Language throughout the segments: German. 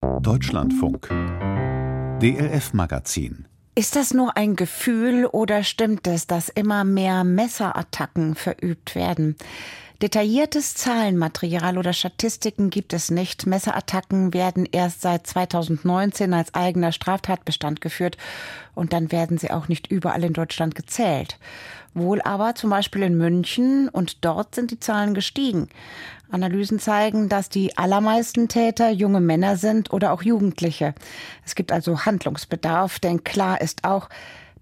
Deutschlandfunk DLF Magazin ist das nur ein Gefühl oder stimmt es, dass immer mehr Messerattacken verübt werden? Detailliertes Zahlenmaterial oder Statistiken gibt es nicht. Messerattacken werden erst seit 2019 als eigener Straftatbestand geführt und dann werden sie auch nicht überall in Deutschland gezählt. Wohl aber zum Beispiel in München und dort sind die Zahlen gestiegen. Analysen zeigen, dass die allermeisten Täter junge Männer sind oder auch Jugendliche. Es gibt also Handlungsbedarf, denn klar ist auch,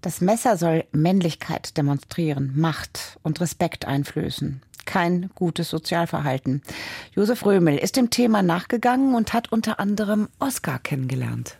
das Messer soll Männlichkeit demonstrieren, Macht und Respekt einflößen kein gutes Sozialverhalten. Josef Römel ist dem Thema nachgegangen und hat unter anderem Oskar kennengelernt.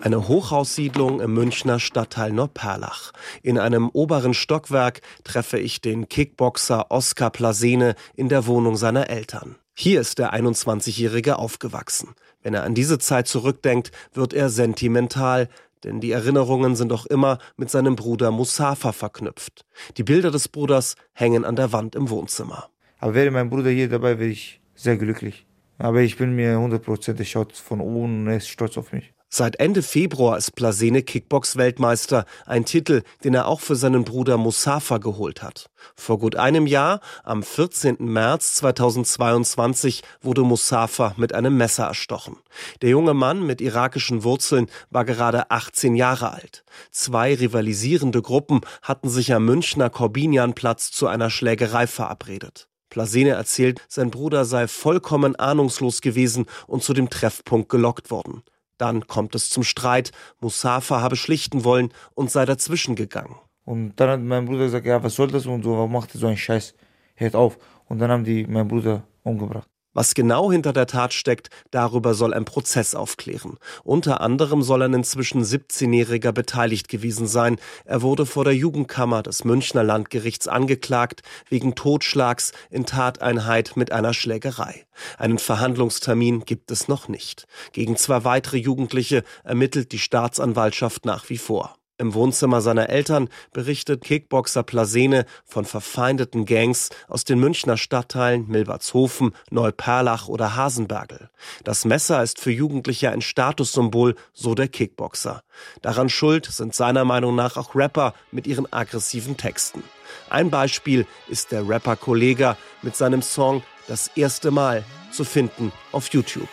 Eine Hochhaussiedlung im Münchner Stadtteil Neuperlach. In einem oberen Stockwerk treffe ich den Kickboxer Oskar Plasene in der Wohnung seiner Eltern. Hier ist der 21-Jährige aufgewachsen. Wenn er an diese Zeit zurückdenkt, wird er sentimental, denn die Erinnerungen sind auch immer mit seinem Bruder Musafa verknüpft. Die Bilder des Bruders hängen an der Wand im Wohnzimmer. Aber wäre mein Bruder hier dabei, wäre ich sehr glücklich. Aber ich bin mir hundertprozentig schaut von oben und er ist stolz auf mich. Seit Ende Februar ist Plasene Kickbox-Weltmeister, ein Titel, den er auch für seinen Bruder Musafa geholt hat. Vor gut einem Jahr, am 14. März 2022, wurde Musafa mit einem Messer erstochen. Der junge Mann mit irakischen Wurzeln war gerade 18 Jahre alt. Zwei rivalisierende Gruppen hatten sich am Münchner Corbinianplatz zu einer Schlägerei verabredet. Plasene erzählt, sein Bruder sei vollkommen ahnungslos gewesen und zu dem Treffpunkt gelockt worden. Dann kommt es zum Streit. Musafa habe schlichten wollen und sei dazwischen gegangen. Und dann hat mein Bruder gesagt, ja, was soll das und so, warum macht er so einen Scheiß? Hört auf. Und dann haben die meinen Bruder umgebracht. Was genau hinter der Tat steckt, darüber soll ein Prozess aufklären. Unter anderem soll ein inzwischen 17-Jähriger beteiligt gewesen sein. Er wurde vor der Jugendkammer des Münchner Landgerichts angeklagt wegen Totschlags in Tateinheit mit einer Schlägerei. Einen Verhandlungstermin gibt es noch nicht. Gegen zwei weitere Jugendliche ermittelt die Staatsanwaltschaft nach wie vor. Im Wohnzimmer seiner Eltern berichtet Kickboxer Plasene von verfeindeten Gangs aus den Münchner Stadtteilen Milbertshofen, Neuperlach oder Hasenbergel. Das Messer ist für Jugendliche ein Statussymbol, so der Kickboxer. Daran schuld sind seiner Meinung nach auch Rapper mit ihren aggressiven Texten. Ein Beispiel ist der Rapper Kollega mit seinem Song Das erste Mal zu finden auf YouTube.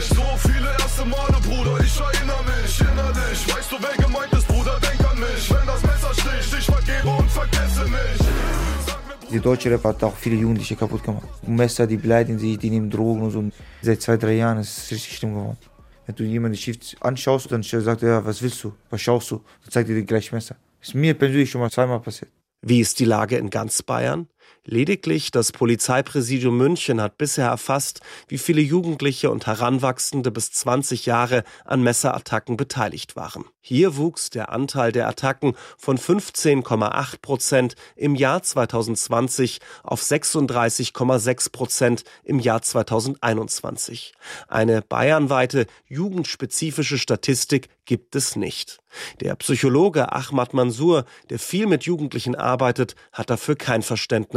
So viele erste Male, Bruder, ich erinnere mich innerlich. Weißt du, wer Die deutsche Rap hat auch viele Jugendliche kaputt gemacht. Messer, die beleidigen sich, die nehmen Drogen und so. Seit zwei, drei Jahren ist es richtig schlimm geworden. Wenn du jemanden schief anschaust, dann sagt er, ja, was willst du? Was schaust du? Dann zeigt er dir gleich Messer. Ist mir persönlich schon mal zweimal passiert. Wie ist die Lage in ganz Bayern? Lediglich das Polizeipräsidium München hat bisher erfasst, wie viele Jugendliche und Heranwachsende bis 20 Jahre an Messerattacken beteiligt waren. Hier wuchs der Anteil der Attacken von 15,8 Prozent im Jahr 2020 auf 36,6 Prozent im Jahr 2021. Eine bayernweite jugendspezifische Statistik gibt es nicht. Der Psychologe Ahmad Mansour, der viel mit Jugendlichen arbeitet, hat dafür kein Verständnis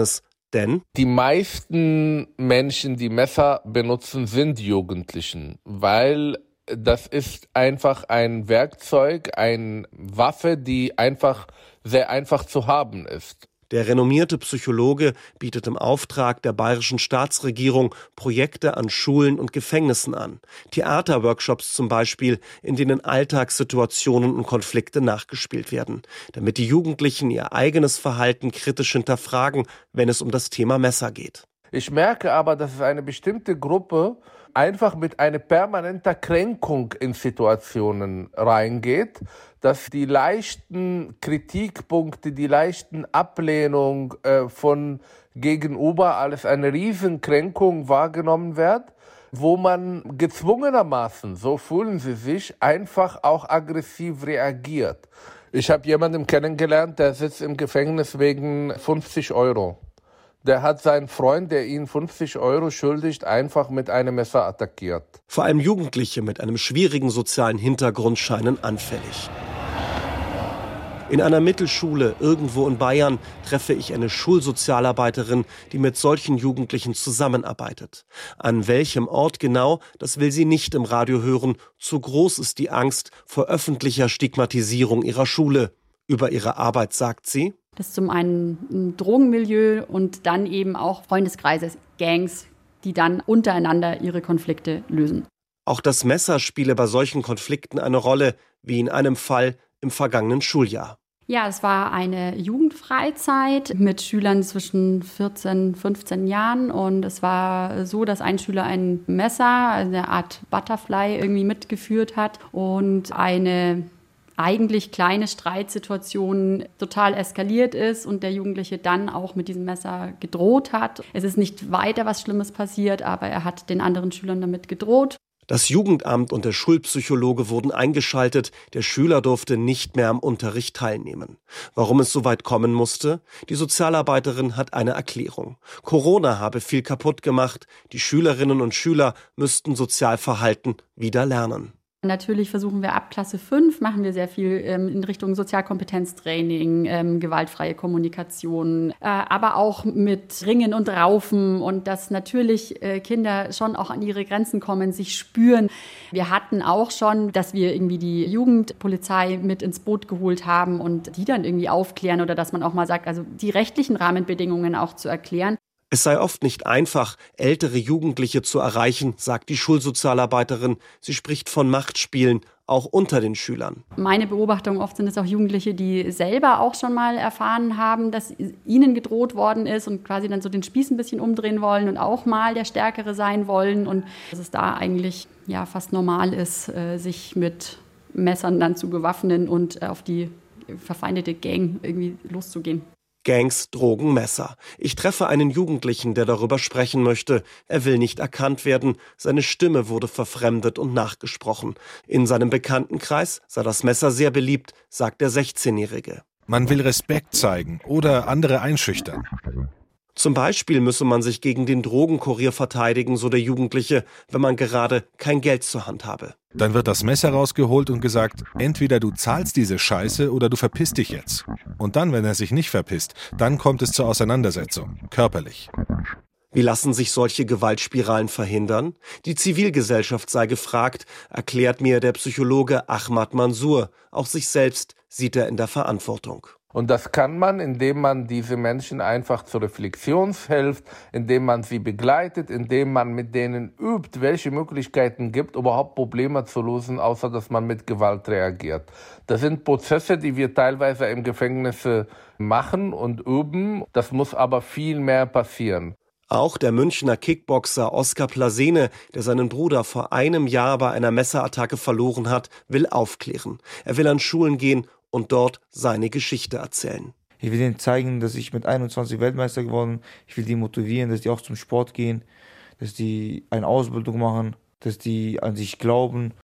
denn die meisten Menschen, die Messer benutzen, sind Jugendlichen, weil das ist einfach ein Werkzeug, eine Waffe, die einfach sehr einfach zu haben ist. Der renommierte Psychologe bietet im Auftrag der bayerischen Staatsregierung Projekte an Schulen und Gefängnissen an. Theaterworkshops zum Beispiel, in denen Alltagssituationen und Konflikte nachgespielt werden, damit die Jugendlichen ihr eigenes Verhalten kritisch hinterfragen, wenn es um das Thema Messer geht. Ich merke aber, dass es eine bestimmte Gruppe einfach mit einer permanenten Kränkung in Situationen reingeht, dass die leichten Kritikpunkte, die leichten Ablehnung äh, von gegenüber als eine Riesenkränkung wahrgenommen wird, wo man gezwungenermaßen, so fühlen sie sich, einfach auch aggressiv reagiert. Ich habe jemanden kennengelernt, der sitzt im Gefängnis wegen 50 Euro. Der hat seinen Freund, der ihn 50 Euro schuldigt, einfach mit einem Messer attackiert. Vor allem Jugendliche mit einem schwierigen sozialen Hintergrund scheinen anfällig. In einer Mittelschule irgendwo in Bayern treffe ich eine Schulsozialarbeiterin, die mit solchen Jugendlichen zusammenarbeitet. An welchem Ort genau, das will sie nicht im Radio hören. Zu groß ist die Angst vor öffentlicher Stigmatisierung ihrer Schule. Über ihre Arbeit sagt sie. Das ist zum einen ein Drogenmilieu und dann eben auch Freundeskreise, Gangs, die dann untereinander ihre Konflikte lösen. Auch das Messer spiele bei solchen Konflikten eine Rolle, wie in einem Fall im vergangenen Schuljahr. Ja, es war eine Jugendfreizeit mit Schülern zwischen 14, 15 Jahren und es war so, dass ein Schüler ein Messer, eine Art Butterfly irgendwie mitgeführt hat und eine eigentlich kleine Streitsituation total eskaliert ist und der Jugendliche dann auch mit diesem Messer gedroht hat. Es ist nicht weiter was Schlimmes passiert, aber er hat den anderen Schülern damit gedroht. Das Jugendamt und der Schulpsychologe wurden eingeschaltet, der Schüler durfte nicht mehr am Unterricht teilnehmen. Warum es so weit kommen musste? Die Sozialarbeiterin hat eine Erklärung. Corona habe viel kaputt gemacht, die Schülerinnen und Schüler müssten Sozialverhalten wieder lernen. Natürlich versuchen wir ab Klasse 5, machen wir sehr viel ähm, in Richtung Sozialkompetenztraining, ähm, gewaltfreie Kommunikation, äh, aber auch mit Ringen und Raufen und dass natürlich äh, Kinder schon auch an ihre Grenzen kommen, sich spüren. Wir hatten auch schon, dass wir irgendwie die Jugendpolizei mit ins Boot geholt haben und die dann irgendwie aufklären oder dass man auch mal sagt, also die rechtlichen Rahmenbedingungen auch zu erklären. Es sei oft nicht einfach, ältere Jugendliche zu erreichen, sagt die Schulsozialarbeiterin. Sie spricht von Machtspielen, auch unter den Schülern. Meine Beobachtung oft sind es auch Jugendliche, die selber auch schon mal erfahren haben, dass ihnen gedroht worden ist und quasi dann so den Spieß ein bisschen umdrehen wollen und auch mal der Stärkere sein wollen und dass es da eigentlich ja fast normal ist, äh, sich mit Messern dann zu bewaffnen und auf die verfeindete Gang irgendwie loszugehen. Gangs, Drogen, Messer. Ich treffe einen Jugendlichen, der darüber sprechen möchte. Er will nicht erkannt werden. Seine Stimme wurde verfremdet und nachgesprochen. In seinem Bekanntenkreis sei das Messer sehr beliebt, sagt der 16-Jährige. Man will Respekt zeigen oder andere einschüchtern. Zum Beispiel müsse man sich gegen den Drogenkurier verteidigen, so der Jugendliche, wenn man gerade kein Geld zur Hand habe. Dann wird das Messer rausgeholt und gesagt, entweder du zahlst diese Scheiße oder du verpisst dich jetzt. Und dann, wenn er sich nicht verpisst, dann kommt es zur Auseinandersetzung, körperlich. Wie lassen sich solche Gewaltspiralen verhindern? Die Zivilgesellschaft sei gefragt, erklärt mir der Psychologe Ahmad Mansour. Auch sich selbst sieht er in der Verantwortung. Und das kann man, indem man diese Menschen einfach zur Reflexion hilft, indem man sie begleitet, indem man mit denen übt, welche Möglichkeiten gibt, überhaupt Probleme zu lösen, außer dass man mit Gewalt reagiert. Das sind Prozesse, die wir teilweise im Gefängnis machen und üben. Das muss aber viel mehr passieren. Auch der Münchner Kickboxer Oskar Plasene, der seinen Bruder vor einem Jahr bei einer Messerattacke verloren hat, will aufklären. Er will an Schulen gehen und dort seine Geschichte erzählen. Ich will ihnen zeigen, dass ich mit 21 Weltmeister geworden bin. Ich will die motivieren, dass die auch zum Sport gehen, dass die eine Ausbildung machen, dass die an sich glauben